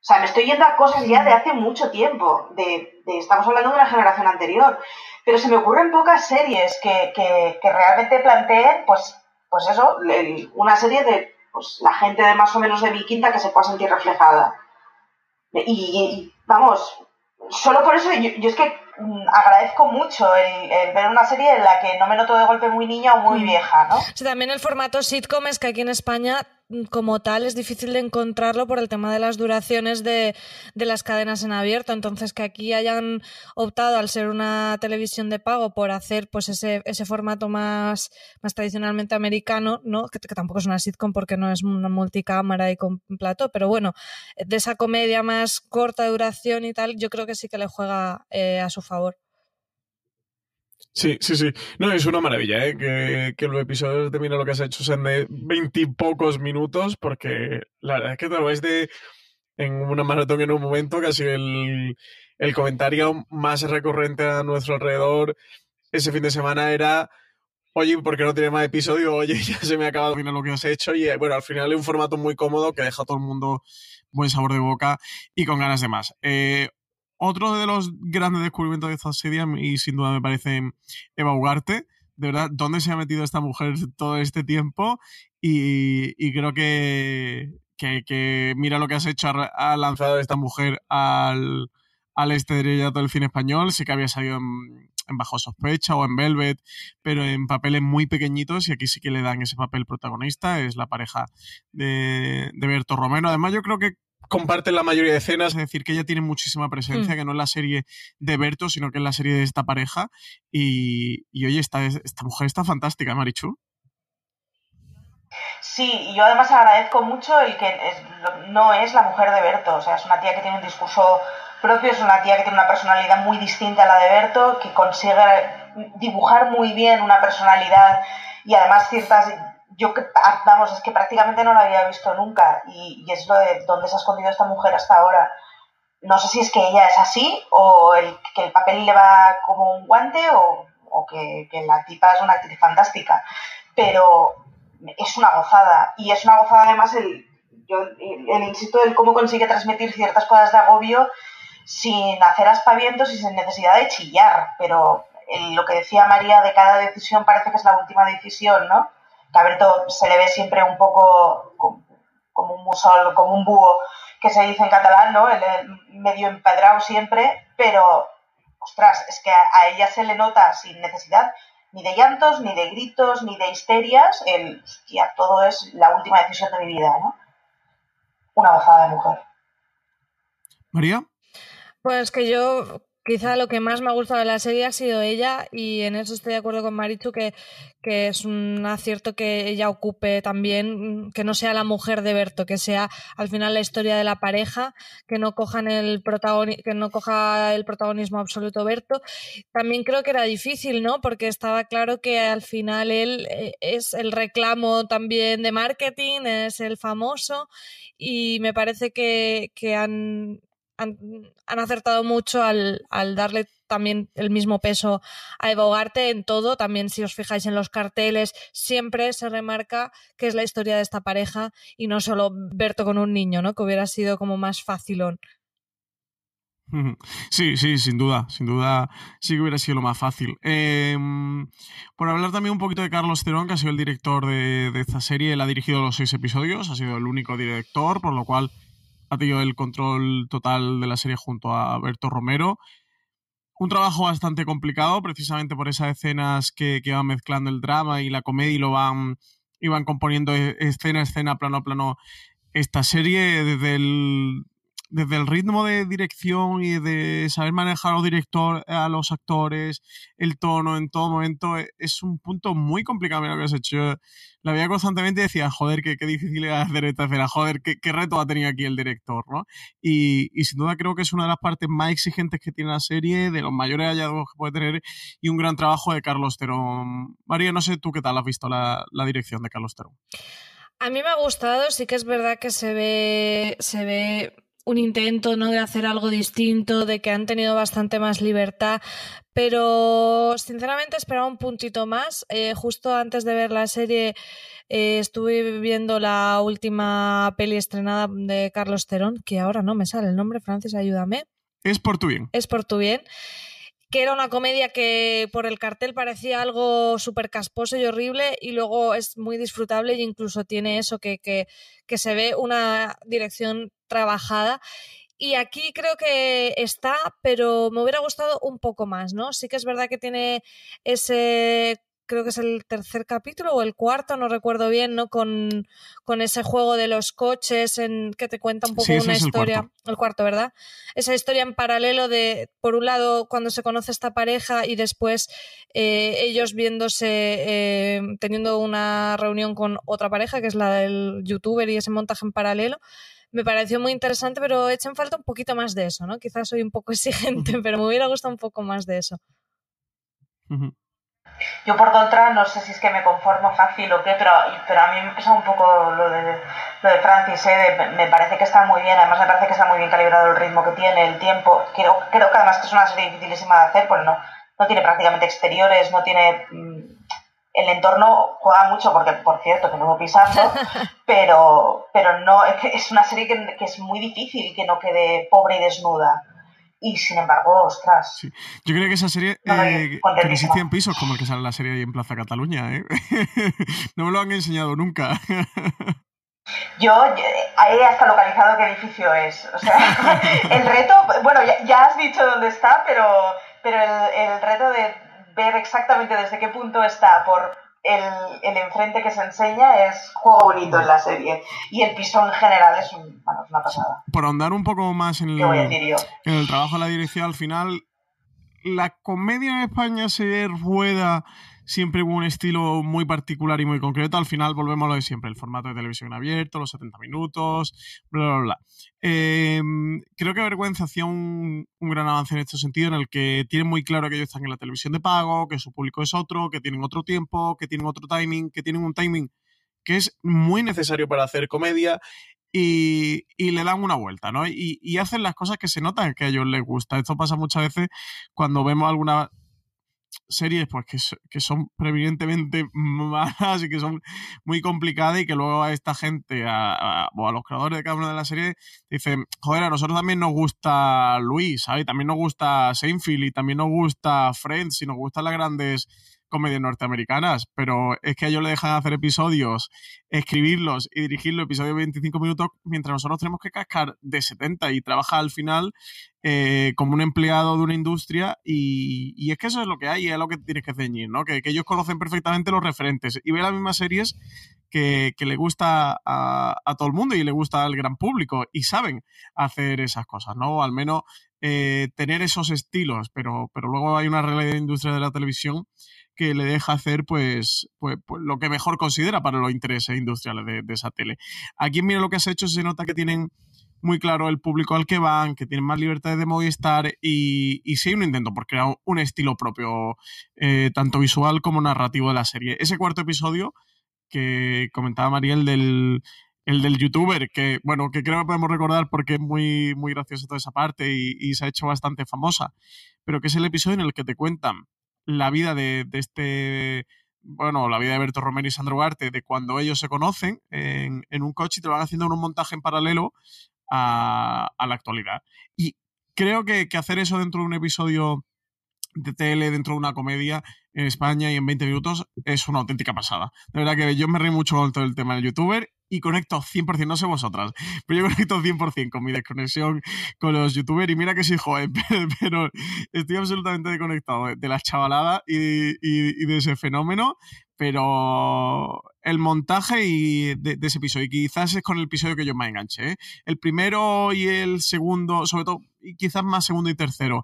O sea, me estoy yendo a cosas ya de hace mucho tiempo. De, estamos hablando de una generación anterior. Pero se me ocurren pocas series que, que, que realmente planteen, pues, pues eso, una serie de pues la gente de más o menos de mi quinta que se pueda sentir reflejada. Y, y vamos, solo por eso yo, yo, es que agradezco mucho el, el, ver una serie en la que no me noto de golpe muy niña o muy vieja, ¿no? Sí, también el formato sitcom es que aquí en España como tal es difícil de encontrarlo por el tema de las duraciones de, de, las cadenas en abierto. Entonces, que aquí hayan optado, al ser una televisión de pago, por hacer pues ese, ese formato más, más tradicionalmente americano, ¿no? Que, que, tampoco es una sitcom porque no es una multicámara y con plato, pero bueno, de esa comedia más corta duración y tal, yo creo que sí que le juega eh, a su favor. Sí, sí, sí. No, es una maravilla, ¿eh? Que, los episodios de Mira lo que has hecho sean de veintipocos minutos, porque la verdad es que tal vez de en una maratón en un momento, casi el, comentario más recurrente a nuestro alrededor ese fin de semana era oye, ¿por qué no tiene más episodio? Oye, ya se me ha acabado mira lo que has hecho. Y bueno, al final es un formato muy cómodo que deja a todo el mundo buen sabor de boca y con ganas de más. Eh, otro de los grandes descubrimientos de esta serie, y sin duda me parece Eva Ugarte, de verdad, ¿dónde se ha metido esta mujer todo este tiempo? Y, y creo que, mira lo que has hecho, ha lanzado esta mujer al, al estrellato del cine español, sí que había salido en, en, Bajo Sospecha o en Velvet, pero en papeles muy pequeñitos y aquí sí que le dan ese papel protagonista, es la pareja de, de Berto Romero. Además yo creo que comparten la mayoría de escenas, es decir, que ella tiene muchísima presencia, Mm. que no es la serie de Berto, sino que es la serie de esta pareja. Y, y oye, esta, esta mujer está fantástica, ¿eh, Marichu. Sí, y yo además agradezco mucho el que es- no es la mujer de Berto, o sea, es una tía que tiene un discurso propio, es una tía que tiene una personalidad muy distinta a la de Berto, que consigue dibujar muy bien una personalidad y además ciertas, yo vamos, es que prácticamente no la había visto nunca y, y es lo de dónde se ha escondido esta mujer hasta ahora. No sé si es que ella es así o el, que el papel le va como un guante o, o que, que la tipa es una actriz fantástica, pero es una gozada y es una gozada además el, yo, el insisto del cómo consigue transmitir ciertas cosas de agobio sin hacer aspavientos y sin necesidad de chillar, pero el- lo que decía María de cada decisión parece que es la última decisión, ¿no? Que a Berto se le ve siempre un poco como, como un musol, como un búho, que se dice en catalán, ¿no? El, el medio empedrado siempre, pero, ostras, es que a, a ella se le nota sin necesidad ni de llantos, ni de gritos, ni de histerias, el, hostia, todo es la última decisión de mi vida, ¿no? Una gozada de mujer. María. Pues que yo quizá lo que más me ha gustado de la serie ha sido ella y en eso estoy de acuerdo con Marichu que, que es un acierto que ella ocupe también, que no sea la mujer de Berto, que sea al final la historia de la pareja, que no cojan el que no coja el protagonismo absoluto Berto. También creo que era difícil, ¿no? Porque estaba claro que al final él eh, es el reclamo también de marketing, es el famoso y me parece que, que han han, acertado mucho al, darle también el mismo peso a Eva en todo. También, si os fijáis en los carteles, siempre se remarca que es la historia de esta pareja y no solo Berto con un niño, ¿no? Que hubiera sido como más facilón. Sí, sí, sin duda, sin duda sí que hubiera sido lo más fácil. Eh, por hablar también un poquito de Carlos Cerón, que ha sido el director de, de esta serie, él ha dirigido los seis episodios, ha sido el único director, por lo cual ha el control total de la serie junto a Berto Romero. Un trabajo bastante complicado, precisamente por esas escenas que, que van mezclando el drama y la comedia y lo van, y van componiendo escena a escena, plano a plano, esta serie desde el, desde el ritmo de dirección y de saber manejar a los, director, a los actores, el tono en todo momento, es un punto muy complicado lo que has hecho. La veía constantemente y decía, joder, qué, qué difícil era hacer esta escena, joder, qué, qué, reto ha tenido aquí el director, ¿no? Y, y, sin duda creo que es una de las partes más exigentes que tiene la serie, de los mayores hallazgos que puede tener y un gran trabajo de Carlos Terón. María, no sé tú qué tal has visto la, la dirección de Carlos Terón. A mí me ha gustado, sí que es verdad que se ve, se ve un intento ¿no? de hacer algo distinto, de que han tenido bastante más libertad, pero sinceramente esperaba un puntito más. Eh, justo antes de ver la serie eh, estuve viendo la última peli estrenada de Carlos Terón, que ahora no me sale el nombre, Francis, ayúdame. Es por tu bien. Es por tu bien que era una comedia que por el cartel parecía algo súper casposo y horrible y luego es muy disfrutable e incluso tiene eso que, que, que, se ve una dirección trabajada. Y aquí creo que está, pero me hubiera gustado un poco más, ¿no? Sí que es verdad que tiene ese creo que es el tercer capítulo o el cuarto, no recuerdo bien, ¿no? Con, con ese juego de los coches en que te cuenta un poco sí, una historia. El cuarto. el cuarto. ¿verdad? Esa historia en paralelo de, por un lado, cuando se conoce esta pareja y después eh, ellos viéndose, eh, teniendo una reunión con otra pareja, que es la del youtuber y ese montaje en paralelo. Me pareció muy interesante, pero echan falta un poquito más de eso, ¿no? Quizás soy un poco exigente, pero me hubiera gustado un poco más de eso. Yo por contra no sé si es que me conformo fácil o qué, pero, pero a mí me pasa un poco lo de, lo de Francis, ¿eh? de, me parece que está muy bien, además me parece que está muy bien calibrado el ritmo que tiene, el tiempo, creo, creo que además que es una serie dificilísima de hacer, porque no, no tiene prácticamente exteriores, no tiene... El entorno juega mucho, porque por cierto, que no voy pisando, pero, pero no, es una serie que, que es muy difícil que no quede pobre y desnuda y sin embargo, ostras. Sí. Yo creo que esa serie no, eh, que ni 100 pisos, como el que sale la serie ahí en Plaza Cataluña, ¿eh? no me lo han enseñado nunca. Yo, ahí hasta localizado qué edificio es. O sea, el reto, bueno, ya, ya, has dicho dónde está, pero, pero el, el, reto de ver exactamente desde qué punto está por, el, el enfrente que se enseña es juego bonito en la serie. Y el piso en general es, un, bueno, es una pasada. Por ahondar un poco más en ¿Qué voy a el, en el trabajo de la dirección, al final, la comedia en España se rueda siempre con un estilo muy particular y muy concreto. Al final volvemos a lo de siempre, el formato de televisión abierto, los 70 minutos, bla, bla, bla. Eh, creo que Vergüenza hacía un, un gran avance en este sentido, en el que tienen muy claro que ellos están en la televisión de pago, que su público es otro, que tienen otro tiempo, que tienen otro timing, que tienen un timing que es muy necesario para hacer comedia y, y le dan una vuelta, ¿no? Y, y hacen las cosas que se notan que a ellos les gusta. Esto pasa muchas veces cuando vemos alguna series pues que, que son preeminentemente malas y que son muy complicadas y que luego a esta gente a, a- o a los creadores de cada una de las series dicen joder a nosotros también nos gusta Luis ¿sabes? también nos gusta Seinfeld y también nos gusta Friends y nos gustan las grandes comedias norteamericanas pero es que a ellos le dejan hacer episodios escribirlos y dirigirlos episodios de 25 minutos mientras nosotros tenemos que cascar de 70 y trabajar al final eh, como un empleado de una industria y, y es que eso es lo que hay y es lo que tienes que ceñir, ¿no? Que, ellos conocen perfectamente los referentes y ven las mismas series que, que le gusta a, a todo el mundo y le gusta al gran público y saben hacer esas cosas, ¿no? O al menos eh, tener esos estilos, pero, pero luego hay una realidad de industria de la televisión que le deja hacer pues, pues, pues lo que mejor considera para los intereses industriales de, esa tele. Aquí mira lo que has hecho, se nota que tienen muy claro el público al que van, que tienen más libertad de Movistar y, y sí hay un intento por crear un estilo propio, eh, tanto visual como narrativo de la serie. Ese cuarto episodio que comentaba Mariel del, el del youtuber, que bueno, que creo que podemos recordar porque es muy, muy graciosa toda esa parte y, se ha hecho bastante famosa, pero que es el episodio en el que te cuentan la vida de, este bueno, la vida de Berto Romero y Sandro Ugarte, de cuando ellos se conocen en, en un coche y te van haciendo un montaje en paralelo a, a la actualidad. Y creo que, que hacer eso dentro de un episodio de tele, dentro de una comedia en España y en 20 minutos es una auténtica pasada. De verdad que yo me reí mucho con todo el tema del youtuber y conecto 100%, no sé vosotras, pero yo conecto 100% con mi desconexión con los youtubers y mira que soy joven, pero, estoy absolutamente desconectado de, la chavalada y, de ese fenómeno, pero el montaje y de, de ese episodio, y quizás es con el episodio que yo más enganché, ¿eh? el primero y el segundo, sobre todo, y quizás más segundo y tercero,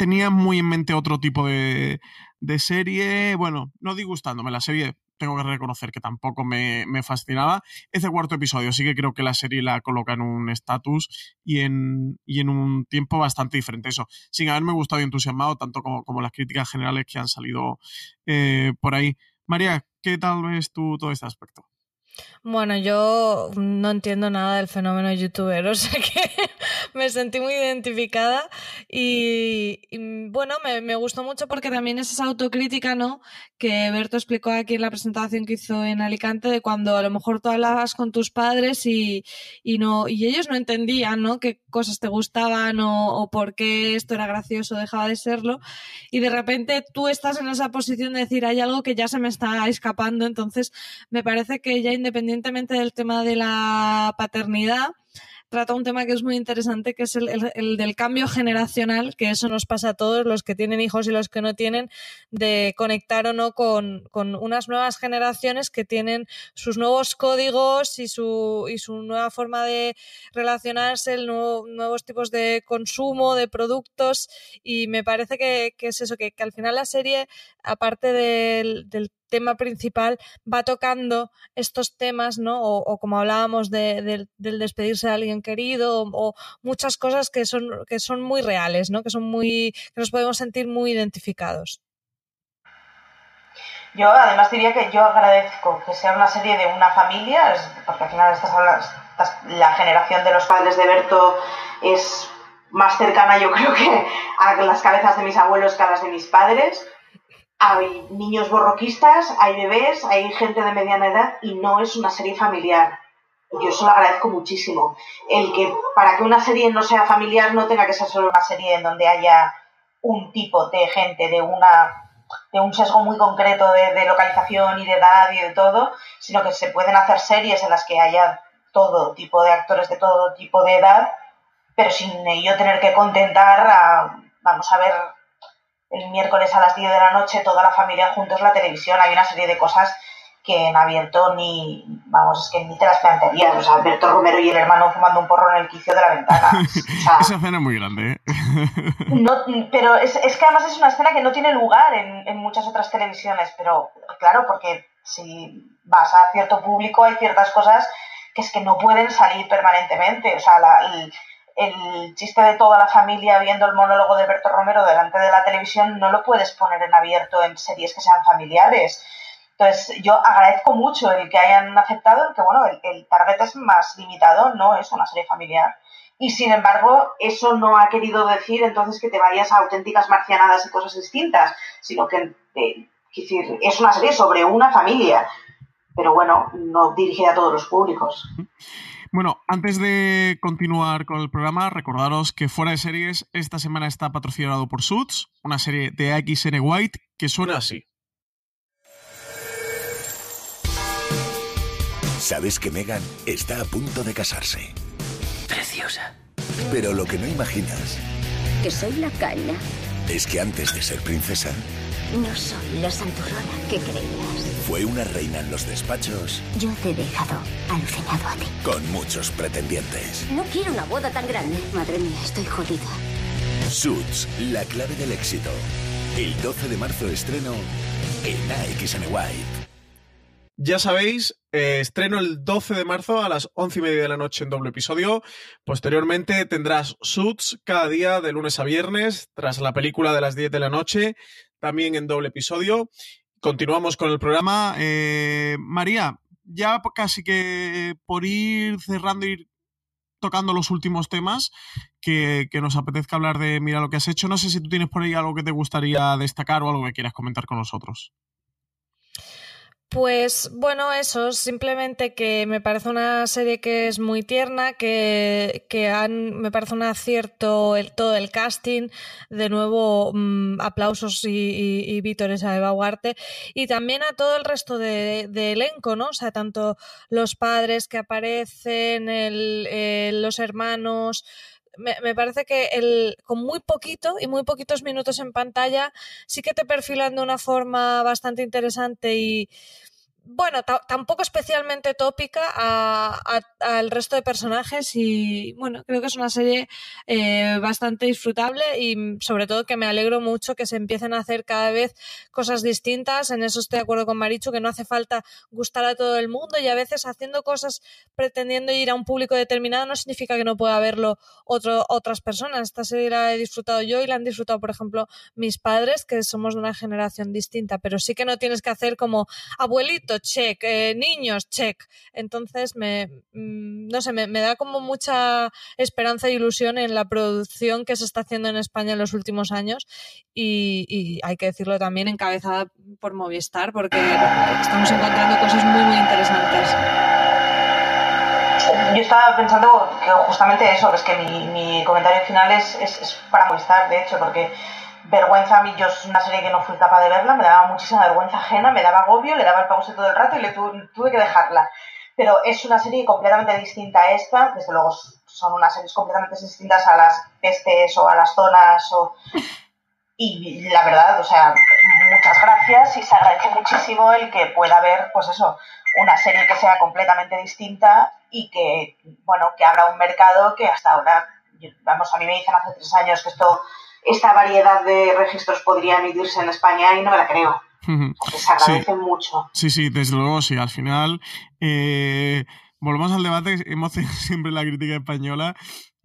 tenía muy en mente otro tipo de, de serie. Bueno, no disgustándome, la serie tengo que reconocer que tampoco me, me fascinaba. Ese cuarto episodio sí que creo que la serie la coloca en un estatus y en, y en un tiempo bastante diferente. Eso, sin haberme gustado y entusiasmado, tanto como, como las críticas generales que han salido eh, por ahí. María, ¿qué tal ves tú todo este aspecto? Bueno, yo no entiendo nada del fenómeno youtuber, o sea que me sentí muy identificada y, y, bueno, me, me, gustó mucho porque también es esa autocrítica, ¿no? Que Berto explicó aquí en la presentación que hizo en Alicante de cuando a lo mejor tú hablabas con tus padres y, y no, y ellos no entendían, ¿no? Qué cosas te gustaban o, o por qué esto era gracioso dejaba de serlo y de repente tú estás en esa posición de decir hay algo que ya se me está escapando, entonces me parece que ya independientemente del tema de la paternidad, trata un tema que es muy interesante, que es el, el, el, del cambio generacional, que eso nos pasa a todos, los que tienen hijos y los que no tienen, de conectar o no con, unas nuevas generaciones que tienen sus nuevos códigos y su, y su nueva forma de relacionarse, el nuevo, nuevos tipos de consumo, de productos, y me parece que, es eso, que, que, al final la serie, aparte del, del tema principal va tocando estos temas, ¿no? O, como hablábamos de, de, del despedirse de alguien querido, o, muchas cosas que son, que son muy reales, ¿no? Que son muy, que nos podemos sentir muy identificados. Yo además diría que yo agradezco que sea una serie de una familia, porque al final estas, estas, la generación de los padres de Berto es más cercana yo creo que a las cabezas de mis abuelos que a las de mis padres hay niños borroquistas, hay bebés, hay gente de mediana edad y no es una serie familiar. Yo eso lo agradezco muchísimo. El que para que una serie no sea familiar no tenga que ser solo una serie en donde haya un tipo de gente, de una de un sesgo muy concreto de, de localización y de edad y de todo, sino que se pueden hacer series en las que haya todo tipo de actores de todo tipo de edad, pero sin ello tener que contentar a, vamos a ver, el miércoles a las 10 de la noche toda la familia juntos la televisión. Hay una serie de cosas que en abierto ni, vamos, es que ni te las plantearías. O sea, Alberto Romero y el hermano fumando un porro en el quicio de la ventana. O sea, Esa escena es muy grande, ¿eh? no, pero es, es que además es una escena que no tiene lugar en, en muchas otras televisiones, pero claro, porque si vas a cierto público hay ciertas cosas que es que no pueden salir permanentemente. O sea, la- el, el chiste de toda la familia viendo el monólogo de Berto Romero delante de la televisión no lo puedes poner en abierto en series que sean familiares. Entonces, yo agradezco mucho el que hayan aceptado el que, bueno, el, target es más limitado, no es una serie familiar. Y sin embargo, eso no ha querido decir entonces que te vayas a auténticas marcianadas y cosas distintas, sino que eh, es una serie sobre una familia, pero bueno, no dirigida a todos los públicos. Bueno, antes de continuar con el programa, recordaros que Fuera de Series esta semana está patrocinado por Suits, una serie de AXN White que suena así. Sabes que Megan está a punto de casarse. Preciosa. Pero lo que no imaginas Que soy la caña. es que antes de ser princesa, No soy la santurrona que creías. fue una reina en los despachos Yo te he dejado alucinado a ti. con muchos pretendientes. No quiero una boda tan grande. Madre mía, estoy jodida. Suits, la clave del éxito. El 12 de marzo estreno en AXN White. Ya sabéis, eh, estreno el 12 de marzo a las 11 y media de la noche en doble episodio. Posteriormente tendrás Suits cada día de lunes a viernes, tras la película de las 10 de la noche, también en doble episodio. Continuamos con el programa. Eh, María, ya casi que por ir cerrando, ir tocando los últimos temas que, que nos apetezca hablar de Mira lo que has hecho. No sé si tú tienes por ahí algo que te gustaría destacar o algo que quieras comentar con nosotros. Pues bueno, eso, simplemente que me parece una serie que es muy tierna, que, que han, me parece un acierto el, todo el casting, de nuevo mm, aplausos y, y, y vítores a Eva Huarte, y también a todo el resto de, de elenco, ¿no? O sea, tanto los padres que aparecen, el, eh, los hermanos, me, parece que el, con muy poquito y muy poquitos minutos en pantalla sí que te perfilan de una forma bastante interesante y bueno, tampoco especialmente tópica al resto de personajes y bueno, creo que es una serie eh, bastante disfrutable y sobre todo que me alegro mucho que se empiecen a hacer cada vez cosas distintas, en eso estoy de acuerdo con Marichu, que no hace falta gustar a todo el mundo y a veces haciendo cosas pretendiendo ir a un público determinado no significa que no pueda verlo otro, otras personas, esta serie la he disfrutado yo y la han disfrutado por ejemplo mis padres que somos de una generación distinta, pero sí que no tienes que hacer como abuelito, check, eh, niños, check. Entonces, me, mm, no sé, me, da como mucha esperanza e ilusión en la producción que se está haciendo en España en los últimos años y, hay que decirlo también encabezada por Movistar porque estamos encontrando cosas muy, muy interesantes. Yo estaba pensando que justamente eso, es que mi, comentario final es, es para Movistar, de hecho, porque vergüenza a mí, yo es una serie que no fui capaz de verla, me daba muchísima vergüenza ajena, me daba agobio, le daba el pause todo el rato y le tuve, tuve que dejarla. Pero es una serie completamente distinta a esta, desde luego son unas series completamente distintas a las pestes o a las zonas o... Y la verdad, o sea, muchas gracias y se agradece muchísimo el que pueda haber, pues eso, una serie que sea completamente distinta y que, bueno, que abra un mercado que hasta ahora, vamos, a mí me dicen hace tres años que esto esta variedad de registros podría emitirse en España y no me la creo. Se agradece sí. mucho. Sí, sí, desde luego, sí. Al final, eh, volvemos al debate, hemos tenido siempre la crítica española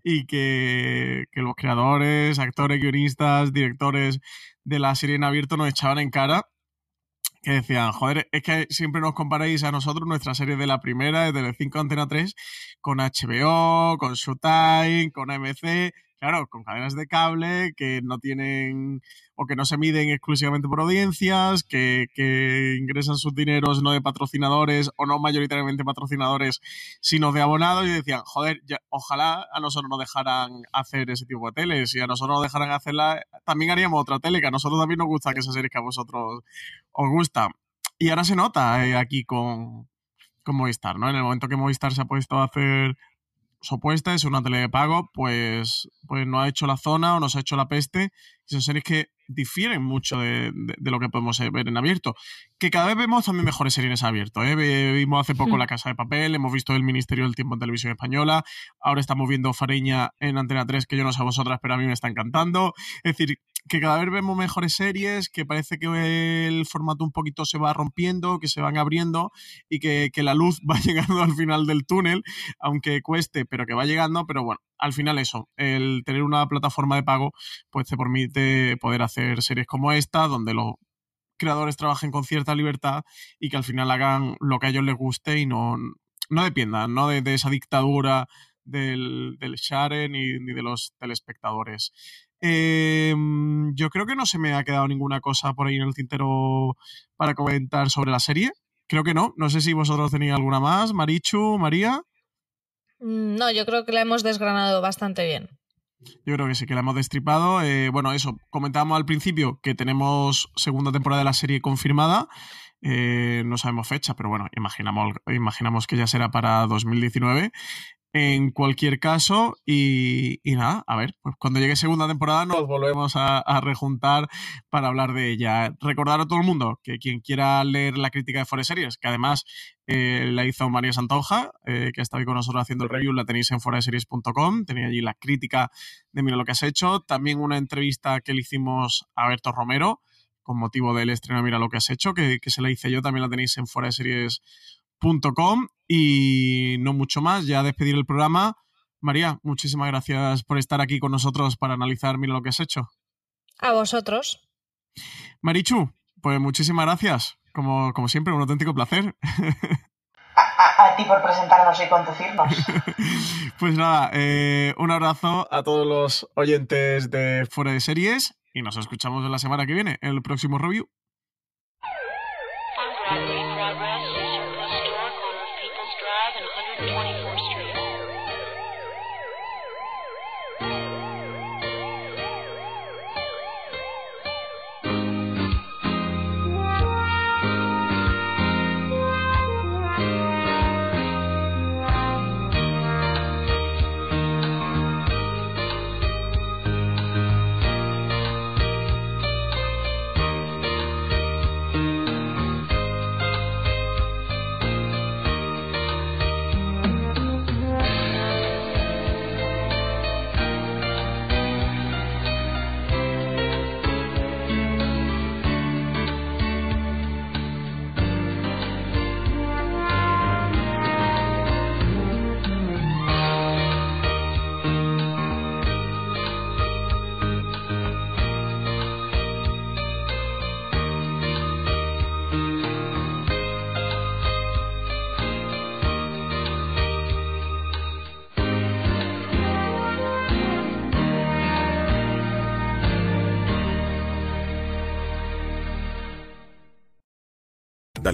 y que, que, los creadores, actores, guionistas, directores de la serie en abierto nos echaban en cara que decían, joder, es que siempre nos comparáis a nosotros, nuestra serie de la primera, desde el 5 Antena 3, con HBO, con Showtime, con AMC, claro, con cadenas de cable que no tienen o que no se miden exclusivamente por audiencias, que, ingresan sus dineros no de patrocinadores o no mayoritariamente patrocinadores, sino de abonados y decían, joder, ojalá a nosotros nos dejaran hacer ese tipo de tele, si a nosotros nos dejaran hacerla, también haríamos otra tele, que a nosotros también nos gusta que esas series que a vosotros os gusta. Y ahora se nota eh, aquí con Movistar, ¿no? En el momento que Movistar se ha puesto a hacer opuestas, es una tele de pago, pues, pues no ha hecho la zona o nos ha hecho la peste. son series que difieren mucho de, lo que podemos ver en abierto. Que cada vez vemos también mejores series en abierto. ¿eh? Vimos hace poco. La Casa de Papel, hemos visto El Ministerio del Tiempo en Televisión Española, ahora estamos viendo Fareña en Antena 3, que yo no sé a vosotras, pero a mí me está encantando. Es decir, que cada vez vemos mejores series, que parece que el formato un poquito se va rompiendo, que se van abriendo y que, que, la luz va llegando al final del túnel, aunque cueste, pero que va llegando, pero bueno, al final eso, el tener una plataforma de pago, pues te permite poder hacer series como esta, donde los creadores trabajen con cierta libertad y que al final hagan lo que a ellos les guste y no, no dependan ¿no? De, esa dictadura del, del share ni, ni de los telespectadores. Em, yo creo que no se me ha quedado ninguna cosa por ahí en el tintero para comentar sobre la serie. Creo que no. No sé si vosotros tenéis alguna más. Marichu, María. Mm, no, yo creo que la hemos desgranado bastante bien. Yo creo que sí, que la hemos destripado. Eh, bueno, eso, comentábamos al principio que tenemos segunda temporada de la serie confirmada. Eh, no sabemos fecha, pero bueno, imaginamos, imaginamos que ya será para 2019 en cualquier caso. Y, nada, a ver, pues cuando llegue segunda temporada nos volvemos a, rejuntar para hablar de ella. Recordar a todo el mundo que quien quiera leer la crítica de Forest Series, que además eh, la hizo María Santoja, eh, que está hoy con nosotros haciendo el review, la tenéis en foreseries.com, tenía allí la crítica de Mira lo que has hecho, también una entrevista que le hicimos a Berto Romero con motivo del estreno Mira lo que has hecho, que, que se la hice yo, también la tenéis en foreseries.com Y no mucho más, ya despedir el programa. María, muchísimas gracias por estar aquí con nosotros para analizar mira lo que has hecho. A vosotros. Marichu, pues muchísimas gracias. Como, como siempre, un auténtico placer. A, ti por presentarnos y conducirnos. pues nada, eh, un abrazo a todos los oyentes de Fuera de Series y nos escuchamos la semana que viene, en el próximo review.